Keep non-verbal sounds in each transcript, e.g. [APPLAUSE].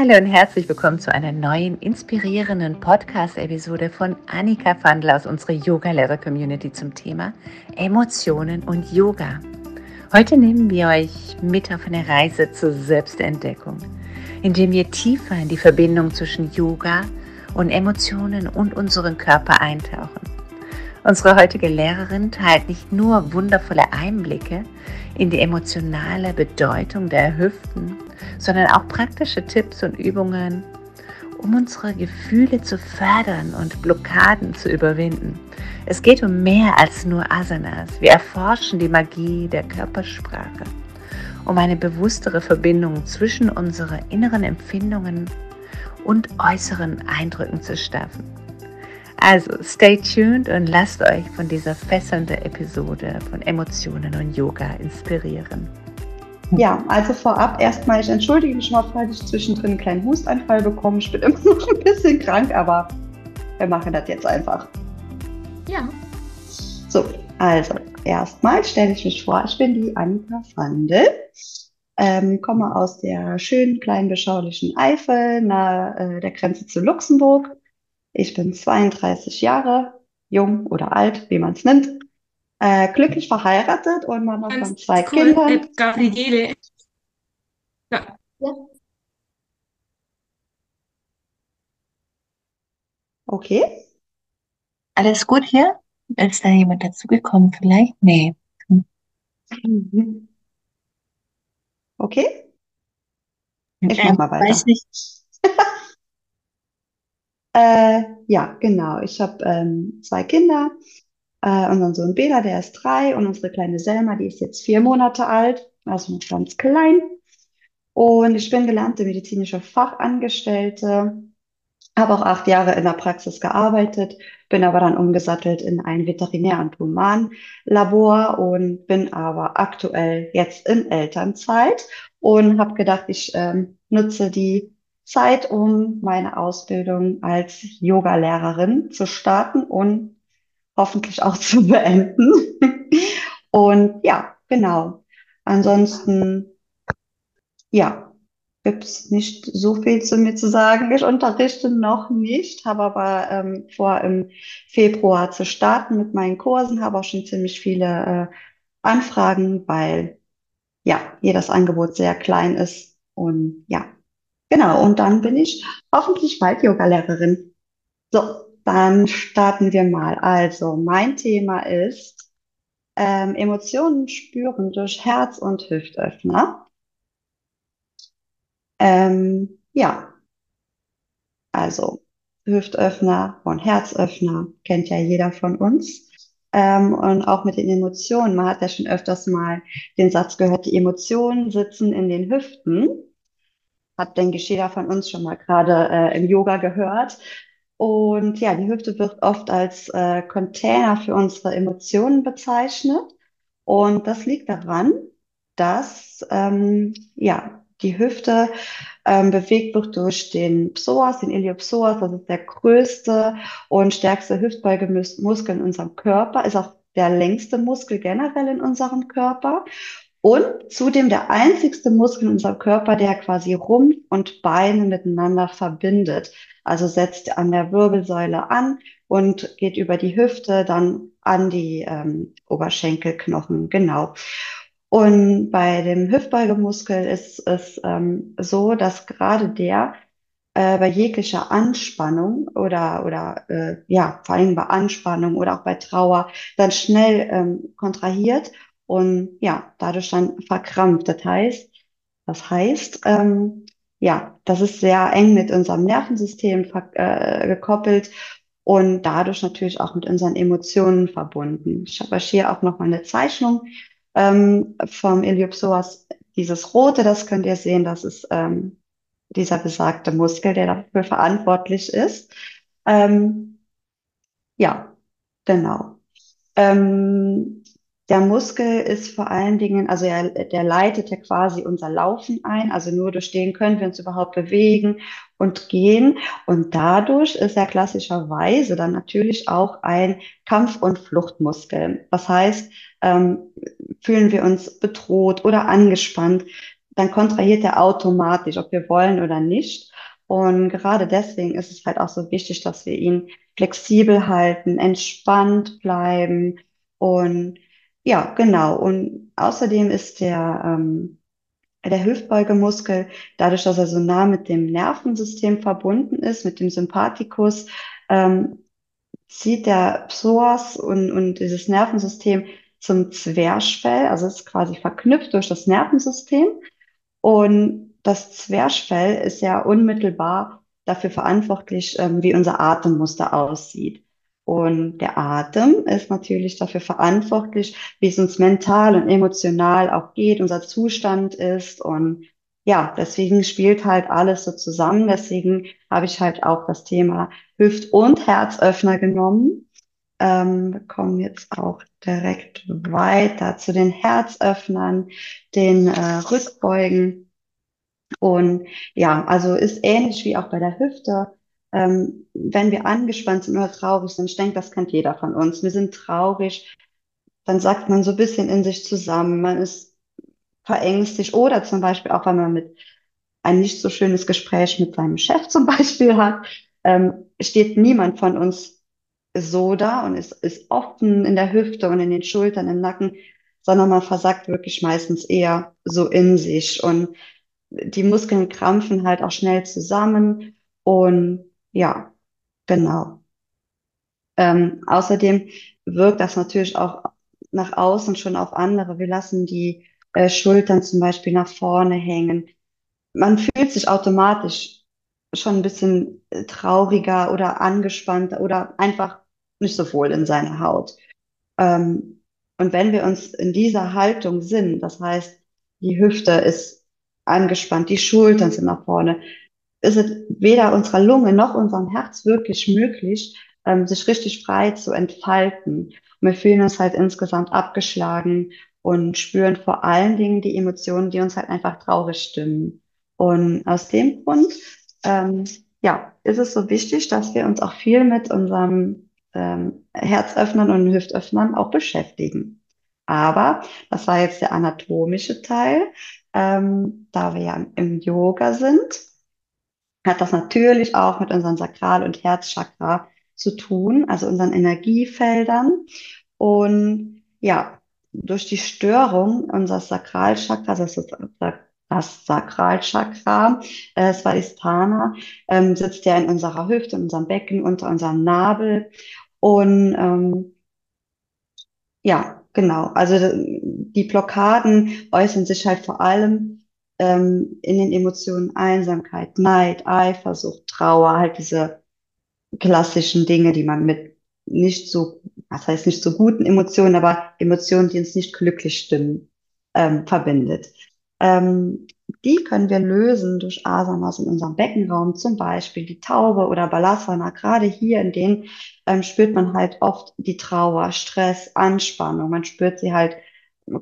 Hallo und herzlich willkommen zu einer neuen inspirierenden Podcast-Episode von Annika Fandler aus unserer Yoga-Lehrer-Community zum Thema Emotionen und Yoga. Heute nehmen wir euch mit auf eine Reise zur Selbstentdeckung, indem wir tiefer in die Verbindung zwischen Yoga und Emotionen und unseren Körper eintauchen. Unsere heutige Lehrerin teilt nicht nur wundervolle Einblicke in die emotionale Bedeutung der Hüften sondern auch praktische Tipps und Übungen, um unsere Gefühle zu fördern und Blockaden zu überwinden. Es geht um mehr als nur Asanas. Wir erforschen die Magie der Körpersprache, um eine bewusstere Verbindung zwischen unseren inneren Empfindungen und äußeren Eindrücken zu schaffen. Also stay tuned und lasst euch von dieser fesselnden Episode von Emotionen und Yoga inspirieren. [LAUGHS] Ja, also vorab erstmal, ich entschuldige mich mal, falls ich zwischendrin einen kleinen Hustanfall bekomme. Ich bin immer noch ein bisschen krank, aber wir machen das jetzt einfach. Ja. So, also erstmal stelle ich mich vor, ich bin die Annika Fandel, ähm, komme aus der schönen, kleinen, beschaulichen Eifel nahe äh, der Grenze zu Luxemburg. Ich bin 32 Jahre, jung oder alt, wie man es nimmt äh, glücklich verheiratet und Mama von zwei cool. Kindern. Äh, Gabriele. Ja. ja. Okay. Alles gut hier? Ist da jemand dazugekommen vielleicht? Nee. Mhm. [LAUGHS] Okay. Ich mach mal weiter. Weiß nicht. [LAUGHS] äh, ja, genau. Ich habe ähm, zwei Kinder. Äh, unseren Sohn Bela, der ist drei, und unsere kleine Selma, die ist jetzt vier Monate alt, also noch ganz klein. Und ich bin gelernte medizinische Fachangestellte, habe auch acht Jahre in der Praxis gearbeitet, bin aber dann umgesattelt in ein Veterinär- und Humanlabor und bin aber aktuell jetzt in Elternzeit und habe gedacht, ich ähm, nutze die Zeit, um meine Ausbildung als Yogalehrerin zu starten und hoffentlich auch [LAUGHS] zu beenden. Und ja, genau. Ansonsten, ja, gibt es nicht so viel zu mir zu sagen. Ich unterrichte noch nicht, habe aber ähm, vor, im Februar zu starten mit meinen Kursen, habe auch schon ziemlich viele äh, Anfragen, weil ja, hier das Angebot sehr klein ist. Und ja, genau. Und dann bin ich hoffentlich bald Yogalehrerin. So, dann starten wir mal. Also, mein Thema ist ähm, Emotionen spüren durch Herz- und Hüftöffner. Ähm, ja, also Hüftöffner und Herzöffner kennt ja jeder von uns. Ähm, und auch mit den Emotionen. Man hat ja schon öfters mal den Satz gehört, die Emotionen sitzen in den Hüften. Hat, denke ich, jeder von uns schon mal gerade äh, im Yoga gehört. Und ja, die Hüfte wird oft als äh, Container für unsere Emotionen bezeichnet. Und das liegt daran, dass ähm, ja, die Hüfte ähm, bewegt wird durch den Psoas, den Iliopsoas. Das ist der größte und stärkste Hüftbeugemuskel in unserem Körper, ist auch der längste Muskel generell in unserem Körper. Und zudem der einzigste Muskel in unserem Körper, der quasi Rumpf und Beine miteinander verbindet. Also setzt an der Wirbelsäule an und geht über die Hüfte dann an die ähm, Oberschenkelknochen. Genau. Und bei dem Hüftbeugemuskel ist es ähm, so, dass gerade der äh, bei jeglicher Anspannung oder, oder äh, ja, vor allem bei Anspannung oder auch bei Trauer dann schnell ähm, kontrahiert und ja, dadurch dann verkrampft. Das heißt, das heißt, ähm, ja, das ist sehr eng mit unserem Nervensystem äh, gekoppelt und dadurch natürlich auch mit unseren Emotionen verbunden. Ich habe euch hier auch noch mal eine Zeichnung ähm, vom Iliopsoas. Dieses rote, das könnt ihr sehen, das ist ähm, dieser besagte Muskel, der dafür verantwortlich ist. Ähm, ja, genau. Ähm, der Muskel ist vor allen Dingen, also er, der leitet ja quasi unser Laufen ein. Also nur durch den können wir uns überhaupt bewegen und gehen. Und dadurch ist er klassischerweise dann natürlich auch ein Kampf- und Fluchtmuskel. Das heißt, ähm, fühlen wir uns bedroht oder angespannt, dann kontrahiert er automatisch, ob wir wollen oder nicht. Und gerade deswegen ist es halt auch so wichtig, dass wir ihn flexibel halten, entspannt bleiben und ja, genau. Und außerdem ist der, ähm, der Hüftbeugemuskel, dadurch, dass er so nah mit dem Nervensystem verbunden ist, mit dem Sympathikus, ähm, zieht der Psoas und, und dieses Nervensystem zum Zwerchfell, also ist quasi verknüpft durch das Nervensystem. Und das Zwerchfell ist ja unmittelbar dafür verantwortlich, ähm, wie unser Atemmuster aussieht. Und der Atem ist natürlich dafür verantwortlich, wie es uns mental und emotional auch geht, unser Zustand ist. Und ja, deswegen spielt halt alles so zusammen. Deswegen habe ich halt auch das Thema Hüft- und Herzöffner genommen. Ähm, wir kommen jetzt auch direkt weiter zu den Herzöffnern, den äh, Rückbeugen. Und ja, also ist ähnlich wie auch bei der Hüfte. Ähm, wenn wir angespannt sind oder traurig sind, ich denke, das kennt jeder von uns. Wir sind traurig, dann sagt man so ein bisschen in sich zusammen, man ist verängstigt oder zum Beispiel auch, wenn man mit ein nicht so schönes Gespräch mit seinem Chef zum Beispiel hat, ähm, steht niemand von uns so da und ist, ist offen in der Hüfte und in den Schultern, im Nacken, sondern man versagt wirklich meistens eher so in sich und die Muskeln krampfen halt auch schnell zusammen und ja, genau. Ähm, außerdem wirkt das natürlich auch nach außen schon auf andere. Wir lassen die äh, Schultern zum Beispiel nach vorne hängen. Man fühlt sich automatisch schon ein bisschen äh, trauriger oder angespannter oder einfach nicht so wohl in seiner Haut. Ähm, und wenn wir uns in dieser Haltung sind, das heißt, die Hüfte ist angespannt, die Schultern sind nach vorne, ist es weder unserer Lunge noch unserem Herz wirklich möglich, ähm, sich richtig frei zu entfalten. Und wir fühlen uns halt insgesamt abgeschlagen und spüren vor allen Dingen die Emotionen, die uns halt einfach traurig stimmen. Und aus dem Grund, ähm, ja, ist es so wichtig, dass wir uns auch viel mit unserem ähm, Herzöffnern und Hüftöffnern auch beschäftigen. Aber das war jetzt der anatomische Teil. Ähm, da wir ja im Yoga sind, hat das natürlich auch mit unseren Sakral- und Herzchakra zu tun, also unseren Energiefeldern. Und ja, durch die Störung unseres Sakralchakras, ist das Sakralchakra, äh, Svadhisthana, ähm, sitzt ja in unserer Hüfte, in unserem Becken, unter unserem Nabel. Und ähm, ja, genau. Also die Blockaden äußern sich halt vor allem ähm, in den Emotionen Einsamkeit, Neid, Eifersucht, Trauer, halt diese klassischen Dinge, die man mit nicht so, was heißt nicht so guten Emotionen, aber Emotionen, die uns nicht glücklich stimmen, ähm, verbindet. Ähm, die können wir lösen durch Asanas in unserem Beckenraum, zum Beispiel die Taube oder Balasana. Gerade hier in denen ähm, spürt man halt oft die Trauer, Stress, Anspannung. Man spürt sie halt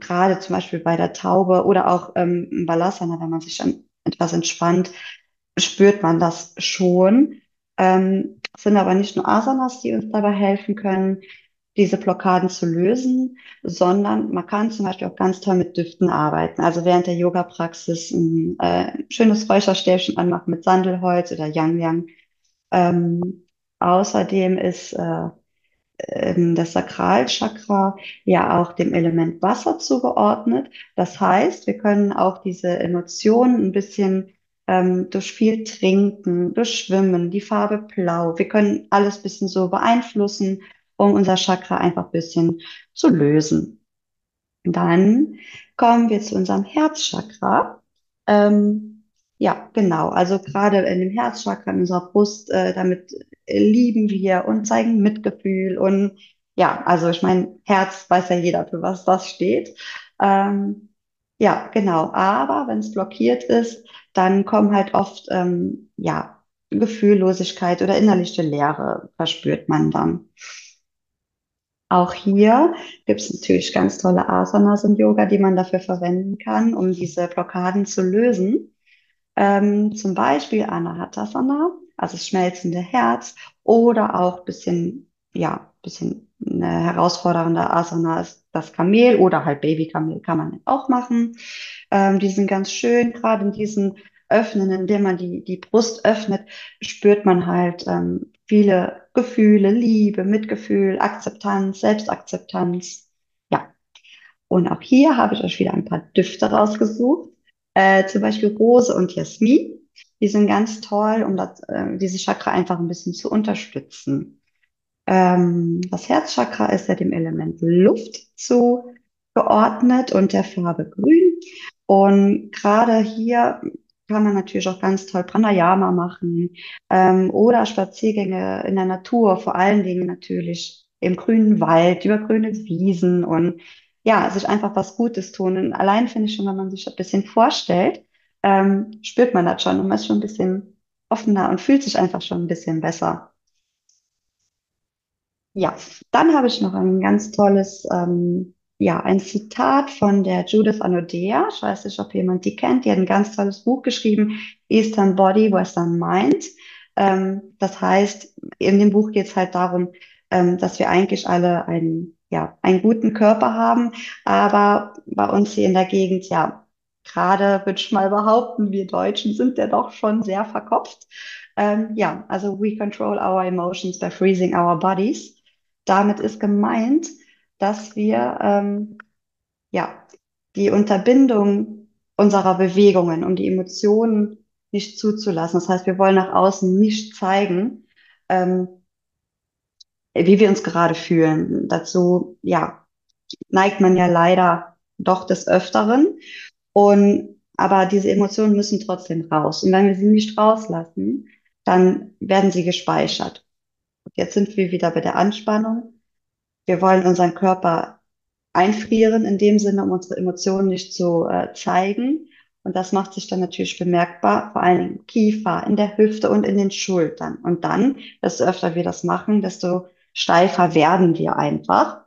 gerade zum Beispiel bei der Taube oder auch ähm, im Balasana, wenn man sich dann etwas entspannt, spürt man das schon. Ähm, sind aber nicht nur Asanas, die uns dabei helfen können, diese Blockaden zu lösen, sondern man kann zum Beispiel auch ganz toll mit Düften arbeiten. Also während der Yoga-Praxis ein äh, schönes Räucherstäbchen anmachen mit Sandelholz oder Yang Yang. Ähm, außerdem ist äh, ähm, das Sakralchakra ja auch dem Element Wasser zugeordnet. Das heißt, wir können auch diese Emotionen ein bisschen ähm, durch viel Trinken, durch Schwimmen, die Farbe Blau. Wir können alles ein bisschen so beeinflussen, um unser Chakra einfach ein bisschen zu lösen. Dann kommen wir zu unserem Herzchakra. Ähm, ja, genau. Also gerade in dem Herzchakra, in unserer Brust, äh, damit lieben wir und zeigen Mitgefühl. Und ja, also ich meine, Herz weiß ja jeder, für was das steht. Ähm, ja, genau. Aber wenn es blockiert ist, dann kommen halt oft ähm, ja, Gefühllosigkeit oder innerliche Leere, verspürt man dann. Auch hier gibt es natürlich ganz tolle Asanas im Yoga, die man dafür verwenden kann, um diese Blockaden zu lösen. Ähm, zum Beispiel Anahatasana, also das schmelzende Herz, oder auch bisschen, ja, bisschen eine herausfordernde Asana ist das Kamel oder halt Babykamel kann man auch machen. Ähm, die sind ganz schön, gerade in diesen Öffnen, indem man die, die Brust öffnet, spürt man halt ähm, viele Gefühle, Liebe, Mitgefühl, Akzeptanz, Selbstakzeptanz. Ja. Und auch hier habe ich euch wieder ein paar Düfte rausgesucht. Äh, zum Beispiel Rose und Jasmin. Die sind ganz toll, um das, äh, diese Chakra einfach ein bisschen zu unterstützen. Ähm, das Herzchakra ist ja dem Element Luft zugeordnet und der Farbe Grün. Und gerade hier kann man natürlich auch ganz toll Pranayama machen ähm, oder Spaziergänge in der Natur, vor allen Dingen natürlich im grünen Wald, über grüne Wiesen und ja, sich einfach was Gutes tun. Und allein finde ich schon, wenn man sich ein bisschen vorstellt, ähm, spürt man das schon und man ist schon ein bisschen offener und fühlt sich einfach schon ein bisschen besser. Ja, dann habe ich noch ein ganz tolles, ähm, ja, ein Zitat von der Judith Anodea. Ich weiß nicht, ob jemand die kennt. Die hat ein ganz tolles Buch geschrieben, Eastern Body, Western Mind. Ähm, das heißt, in dem Buch geht es halt darum, ähm, dass wir eigentlich alle einen, ja, einen guten Körper haben, aber bei uns hier in der Gegend, ja, gerade würde ich mal behaupten, wir Deutschen sind ja doch schon sehr verkopft. Ähm, ja, also we control our emotions by freezing our bodies. Damit ist gemeint, dass wir ähm, ja die Unterbindung unserer Bewegungen, um die Emotionen nicht zuzulassen. Das heißt, wir wollen nach außen nicht zeigen, ähm, wie wir uns gerade fühlen. Dazu, ja, neigt man ja leider doch des Öfteren. Und, aber diese Emotionen müssen trotzdem raus. Und wenn wir sie nicht rauslassen, dann werden sie gespeichert. Jetzt sind wir wieder bei der Anspannung. Wir wollen unseren Körper einfrieren, in dem Sinne, um unsere Emotionen nicht zu äh, zeigen. Und das macht sich dann natürlich bemerkbar, vor allen Dingen im Kiefer, in der Hüfte und in den Schultern. Und dann, desto öfter wir das machen, desto steifer werden wir einfach.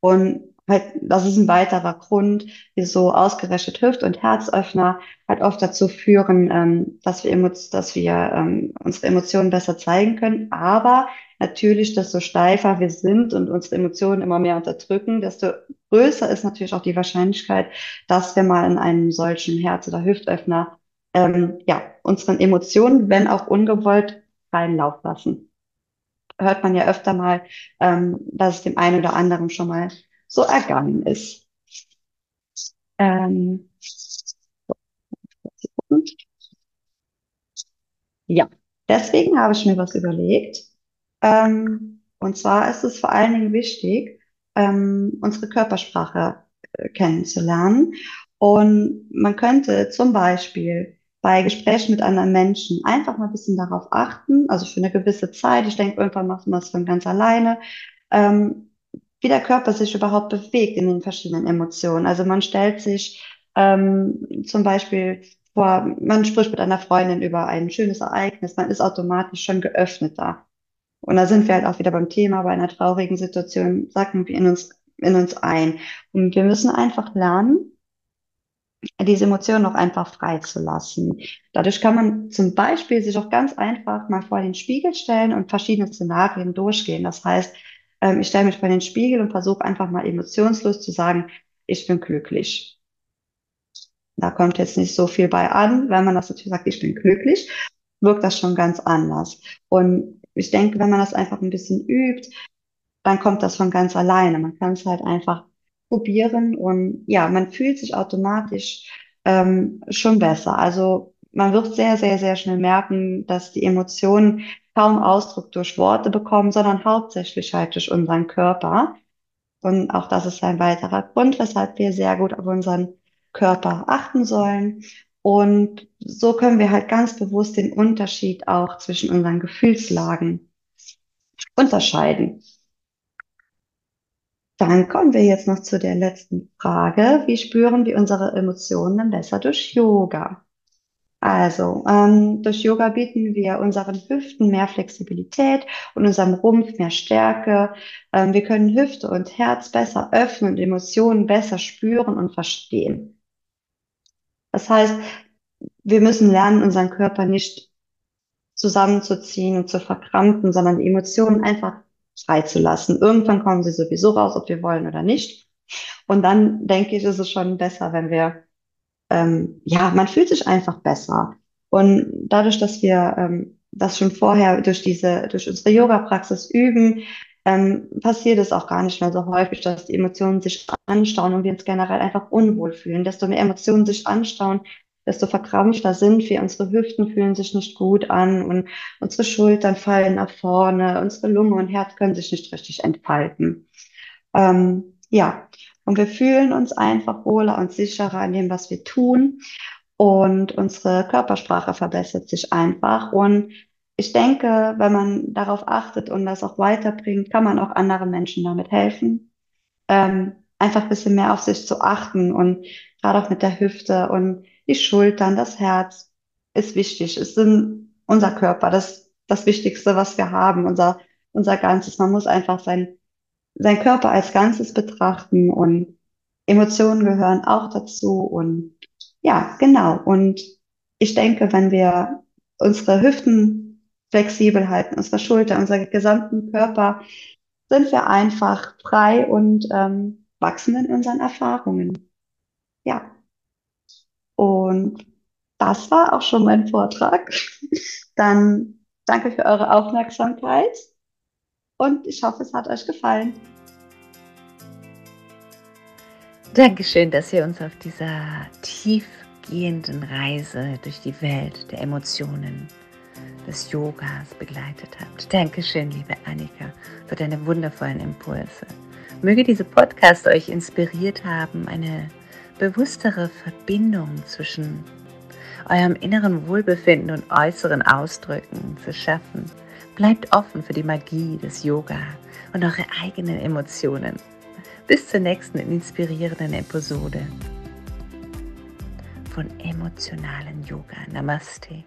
Und halt, das ist ein weiterer Grund, wieso ausgerechnet Hüft- und Herzöffner halt oft dazu führen, ähm, dass wir, dass wir ähm, unsere Emotionen besser zeigen können. Aber natürlich, desto steifer wir sind und unsere Emotionen immer mehr unterdrücken, desto größer ist natürlich auch die Wahrscheinlichkeit, dass wir mal in einem solchen Herz- oder Hüftöffner ähm, ja, unseren Emotionen, wenn auch ungewollt, freien Lauf lassen. Hört man ja öfter mal, ähm, dass es dem einen oder anderen schon mal so ergangen ist. Ähm, ja, deswegen habe ich mir was überlegt. Ähm, und zwar ist es vor allen Dingen wichtig, ähm, unsere Körpersprache äh, kennenzulernen. Und man könnte zum Beispiel bei Gesprächen mit anderen Menschen einfach mal ein bisschen darauf achten, also für eine gewisse Zeit, ich denke, irgendwann macht man das von ganz alleine, ähm, wie der Körper sich überhaupt bewegt in den verschiedenen Emotionen. Also man stellt sich ähm, zum Beispiel vor, man spricht mit einer Freundin über ein schönes Ereignis, man ist automatisch schon geöffneter. Und da sind wir halt auch wieder beim Thema, bei einer traurigen Situation sacken wir in uns, in uns ein. Und wir müssen einfach lernen, diese Emotionen auch einfach freizulassen. Dadurch kann man zum Beispiel sich auch ganz einfach mal vor den Spiegel stellen und verschiedene Szenarien durchgehen. Das heißt, ähm, ich stelle mich vor den Spiegel und versuche einfach mal emotionslos zu sagen, ich bin glücklich. Da kommt jetzt nicht so viel bei an. Wenn man das natürlich sagt, ich bin glücklich, wirkt das schon ganz anders. Und ich denke, wenn man das einfach ein bisschen übt, dann kommt das von ganz alleine. Man kann es halt einfach probieren und ja, man fühlt sich automatisch ähm, schon besser. Also man wird sehr, sehr, sehr schnell merken, dass die Emotionen kaum Ausdruck durch Worte bekommen, sondern hauptsächlich halt durch unseren Körper. Und auch das ist ein weiterer Grund, weshalb wir sehr gut auf unseren Körper achten sollen. Und so können wir halt ganz bewusst den Unterschied auch zwischen unseren Gefühlslagen unterscheiden. Dann kommen wir jetzt noch zu der letzten Frage. Wie spüren wir unsere Emotionen besser durch Yoga? Also, ähm, durch Yoga bieten wir unseren Hüften mehr Flexibilität und unserem Rumpf mehr Stärke. Ähm, wir können Hüfte und Herz besser öffnen und Emotionen besser spüren und verstehen. Das heißt, wir müssen lernen, unseren Körper nicht zusammenzuziehen und zu verkrampfen, sondern die Emotionen einfach freizulassen. Irgendwann kommen sie sowieso raus, ob wir wollen oder nicht. Und dann denke ich, ist es schon besser, wenn wir, ähm, ja, man fühlt sich einfach besser. Und dadurch, dass wir ähm, das schon vorher durch diese, durch unsere Yoga-Praxis üben, ähm, passiert es auch gar nicht mehr so häufig, dass die Emotionen sich anstauen und wir uns generell einfach unwohl fühlen. Desto mehr Emotionen sich anstauen, desto verkrampfter sind wir. Unsere Hüften fühlen sich nicht gut an und unsere Schultern fallen nach vorne, unsere Lunge und Herz können sich nicht richtig entfalten. Ähm, ja, und wir fühlen uns einfach wohler und sicherer in dem, was wir tun. Und unsere Körpersprache verbessert sich einfach. Und ich denke, wenn man darauf achtet und das auch weiterbringt, kann man auch anderen Menschen damit helfen. Ähm, einfach ein bisschen mehr auf sich zu achten und gerade auch mit der Hüfte und die Schultern, das Herz ist wichtig. Es sind unser Körper, das das Wichtigste, was wir haben, unser, unser Ganzes. Man muss einfach sein, sein Körper als Ganzes betrachten und Emotionen gehören auch dazu und ja, genau. Und ich denke, wenn wir unsere Hüften flexibel halten, unsere Schulter, unseren gesamten Körper, sind wir einfach frei und ähm, wachsen in unseren Erfahrungen. Ja. Und das war auch schon mein Vortrag. [LAUGHS] Dann danke für eure Aufmerksamkeit und ich hoffe, es hat euch gefallen. Dankeschön, dass ihr uns auf dieser tiefgehenden Reise durch die Welt der Emotionen, des Yogas begleitet habt. Dankeschön, liebe Annika, für deine wundervollen Impulse. Möge diese Podcast euch inspiriert haben, eine bewusstere Verbindung zwischen eurem inneren Wohlbefinden und äußeren Ausdrücken zu schaffen. Bleibt offen für die Magie des Yoga und eure eigenen Emotionen. Bis zur nächsten inspirierenden Episode von emotionalen Yoga. Namaste.